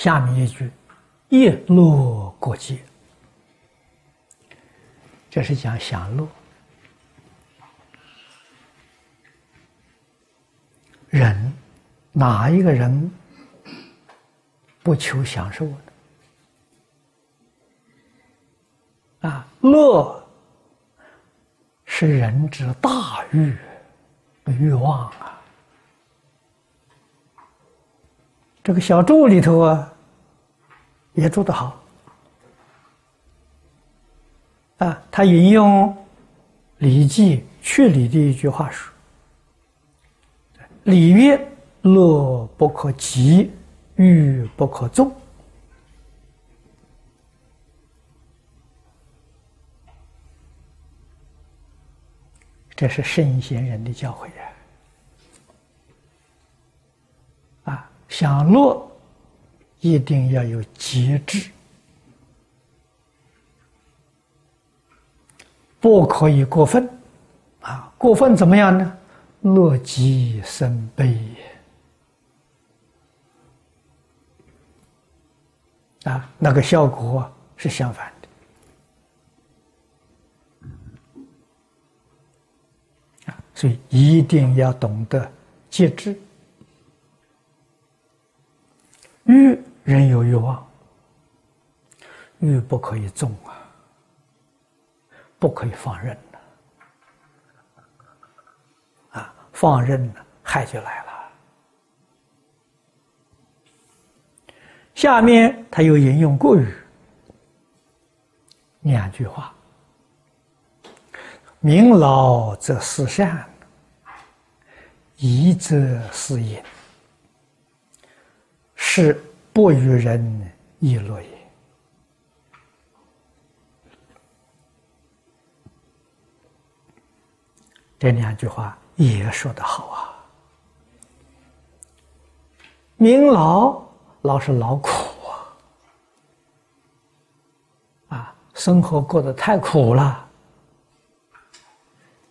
下面一句“叶落过节”，这是讲享乐。人哪一个人不求享受呢？啊，乐是人之大欲欲望啊。这个小注里头啊，也做得好啊。他引用《礼记·去礼》的一句话说。礼曰：“乐不可极，欲不可纵。”这是圣贤人的教诲呀！啊，享乐一定要有节制，不可以过分。啊，过分怎么样呢？乐极生悲啊，那个效果是相反的啊，所以一定要懂得节制。欲人有欲望，欲不可以纵啊，不可以放任啊。放任了，害就来了。下面他又引用过语两句话：“民劳则事善，疑则事隐，是不与人议论也。”这两句话。也说得好啊！明劳老是劳苦啊，啊，生活过得太苦了，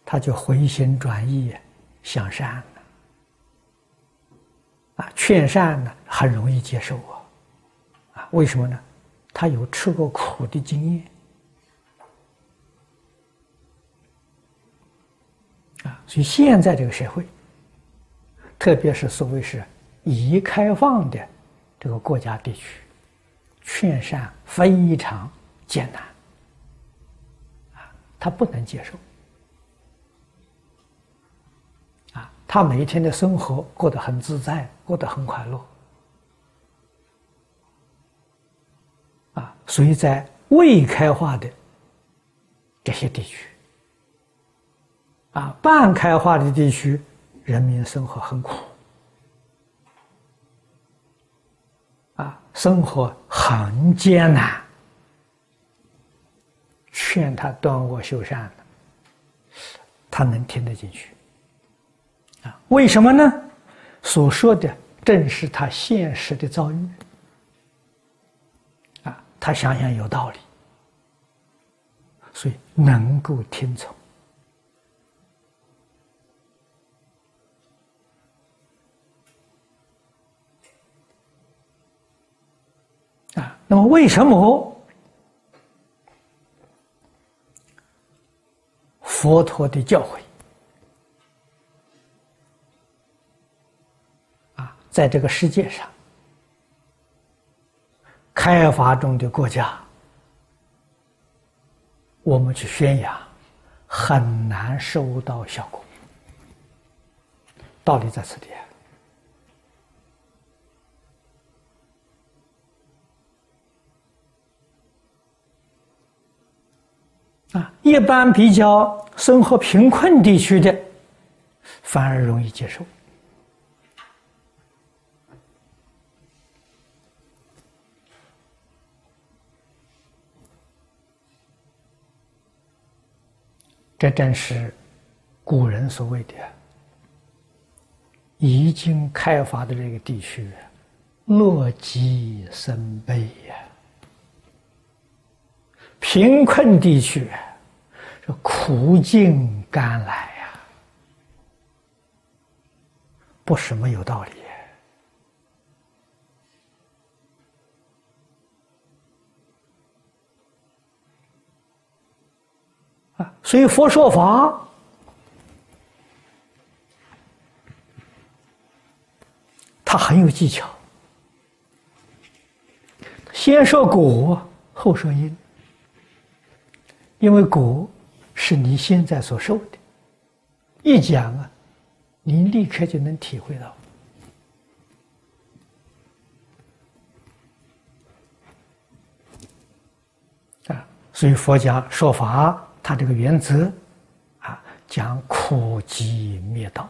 他就回心转意向善了，啊，劝善呢很容易接受啊，啊，为什么呢？他有吃过苦的经验。啊，所以现在这个社会，特别是所谓是已开放的这个国家地区，劝善非常艰难，啊，他不能接受，啊，他每一天的生活过得很自在，过得很快乐，所以在未开化的这些地区。啊，半开化的地区，人民生活很苦，啊，生活很艰难。劝他断恶修善他能听得进去，啊，为什么呢？所说的正是他现实的遭遇，他想想有道理，所以能够听从啊。那么，为什么佛陀的教诲啊，在这个世界上开发中的国家，我们去宣扬，很难收到效果？道理在此地。啊，一般比较生活贫困地区的，反而容易接受。这正是古人所谓的“已经开发的这个地区，乐极生悲”呀。贫困地区，这苦尽甘来呀，不是没有道理。啊，所以佛说法，他很有技巧。先说果，后说因，因为果是你现在所受的，一讲啊，你立刻就能体会到。啊，所以佛家说法，他这个原则啊，讲苦集灭道。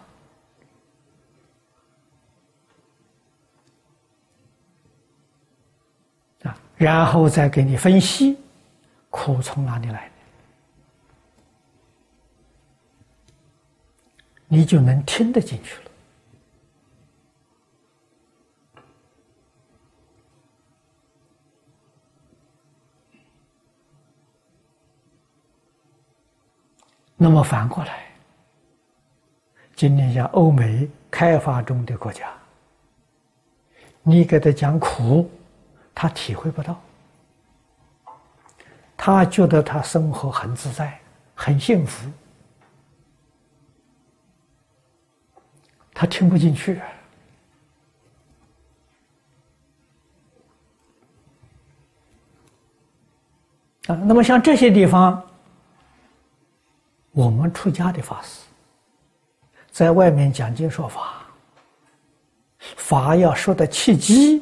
然后再给你分析苦从哪里来的，你就能听得进去了。那么反过来，今天像欧美开发中的国家，你给他讲苦。他体会不到，他觉得他生活很自在，很幸福，他听不进去啊。那么像这些地方，我们出家的法师在外面讲经说法，法要说的契机。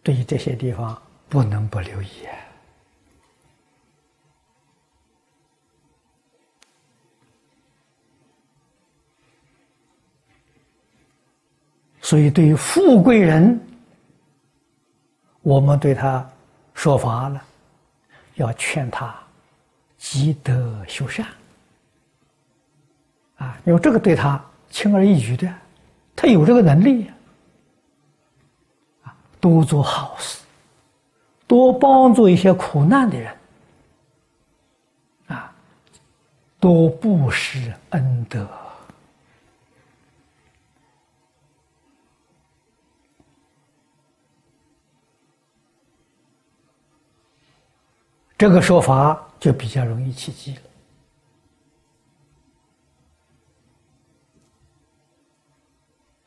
对于这些地方，不能不留意所以，对于富贵人，我们对他说法了，要劝他积德修善啊，因为这个对他轻而易举的，他有这个能力啊。多做好事，多帮助一些苦难的人，啊，多布施恩德。这个说法就比较容易起机了，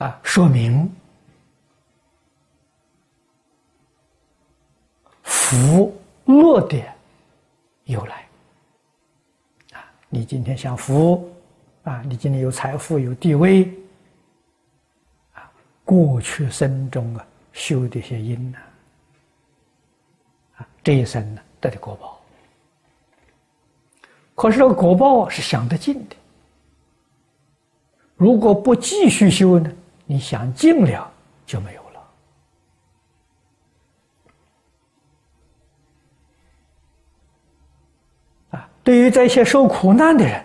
啊，说明。福乐的由来啊！你今天享福啊！你今天有财富、有地位啊！过去生中啊修的一些因呢啊，这一生呢得的果报。可是这个果报是享得尽的，如果不继续修呢，你想尽了就没有了啊。对于这些受苦难的人，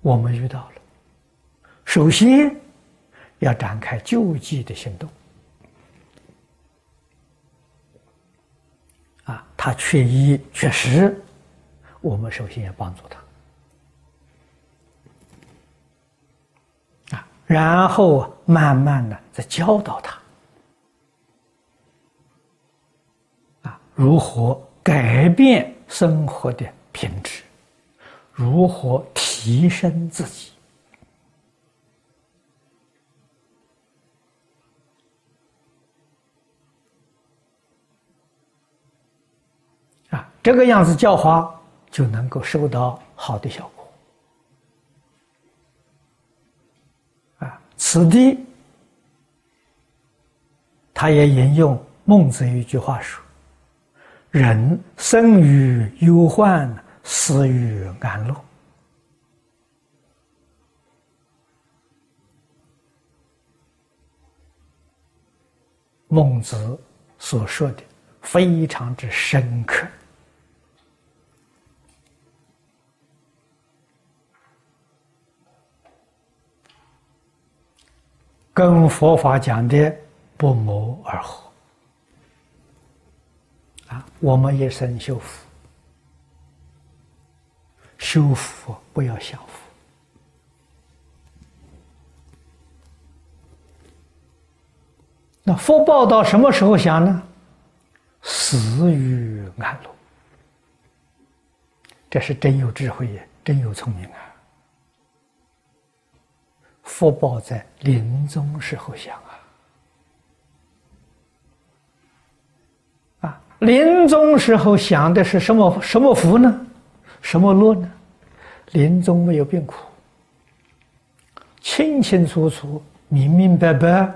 我们遇到了，首先要展开救济的行动。啊，他缺衣缺食，我们首先要帮助他。啊，然后慢慢的再教导他。啊，如何？改变生活的品质，如何提升自己？啊，这个样子教化就能够收到好的效果。啊，此地他也引用孟子一句话说。人生于忧患，死于安乐。孟子所说的非常之深刻，跟佛法讲的不谋而合。啊，我们一生修福，修福不要享福。那福报到什么时候享呢？死于安乐。这是真有智慧呀，真有聪明啊！福报在临终时候享啊！啊，临终时候享的是什么什么福呢？什么乐呢？临终没有病苦，清清楚楚、明明白白，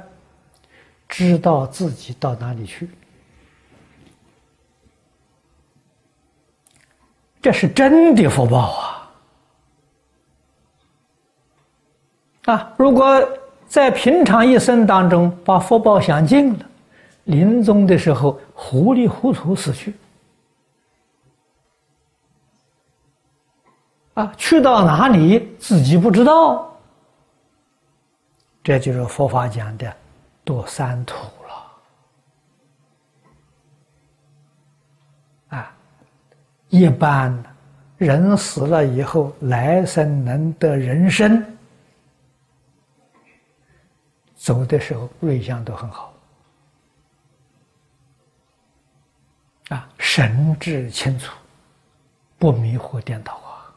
知道自己到哪里去。这是真的福报啊！啊，如果在平常一生当中把福报享尽了，临终的时候糊里糊涂死去，啊，去到哪里自己不知道，这就是佛法讲的堕三途了，啊。一般人死了以后，来生能得人身，走的时候瑞相都很好，啊，神志清楚，不迷惑颠倒啊。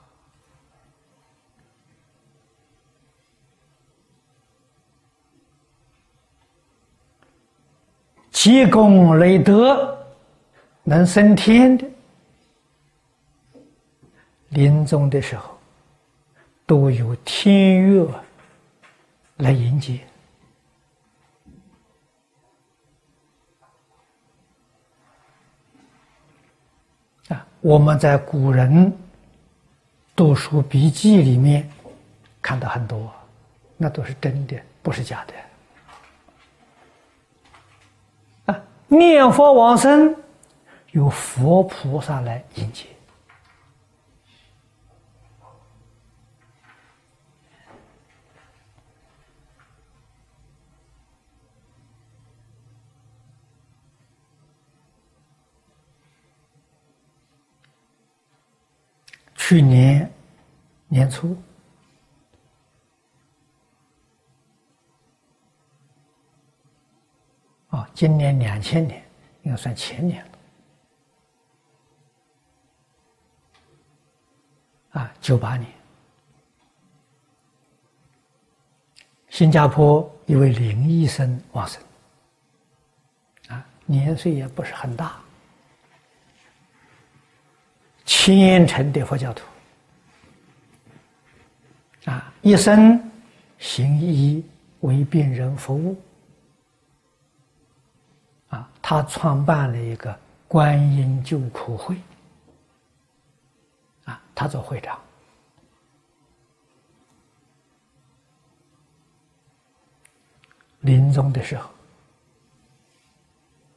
积功累德，能升天的。临终的时候，都有天乐来迎接啊！我们在古人读书笔记里面看到很多，那都是真的，不是假的啊！念佛往生，有佛菩萨来迎接。去年年初，啊，今年两千年，应该算前年了。啊，九八年，新加坡一位林医生往生，啊，年岁也不是很大。虔诚的佛教徒啊，一生行医为病人服务啊，他创办了一个观音救苦会啊，他做会长。临终的时候，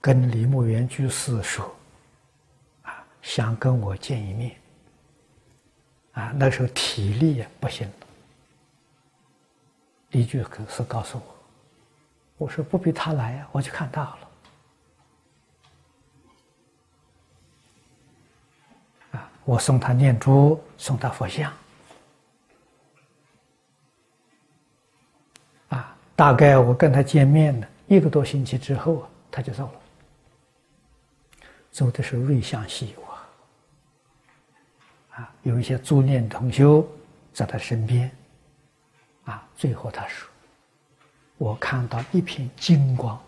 跟李牧原居士说。想跟我见一面，啊，那时候体力也不行了。李居士告诉我，我说不必他来，我去看他好了。啊，我送他念珠，送他佛像。啊，大概我跟他见面了一个多星期之后啊，他就走了。走的是瑞相西游。有一些助念同修在他身边，啊，最后他说：“我看到一片金光，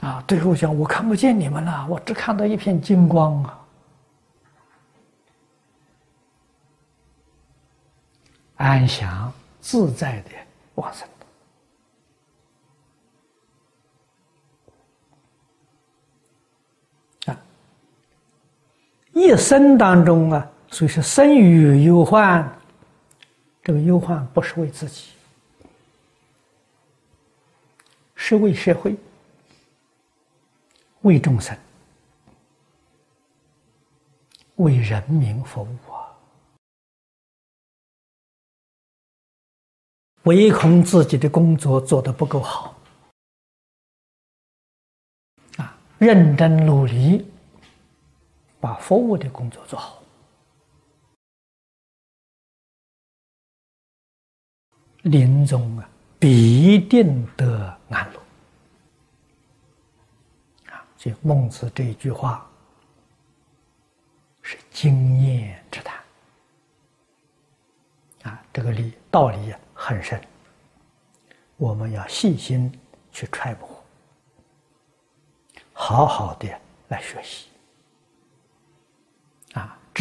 啊，最后讲我看不见你们了，我只看到一片金光啊，安详自在的往生。”一生当中啊，所以说生于忧患，这个忧患不是为自己，是为社会、为众生、为人民服务啊，唯恐自己的工作做得不够好，啊，认真努力。把服务的工作做好，临终啊必定得安乐。啊！所以孟子这一句话是经验之谈。啊，这个理道理很深，我们要细心去揣摩，好好的来学习，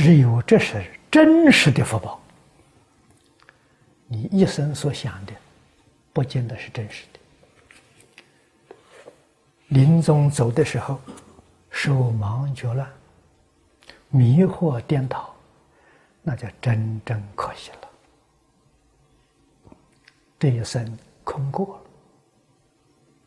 只有这是真实的福报，你一生所想的，不见得是真实的。临终走的时候，手忙脚乱、迷惑颠倒，那就真正可惜了。这一生空过了。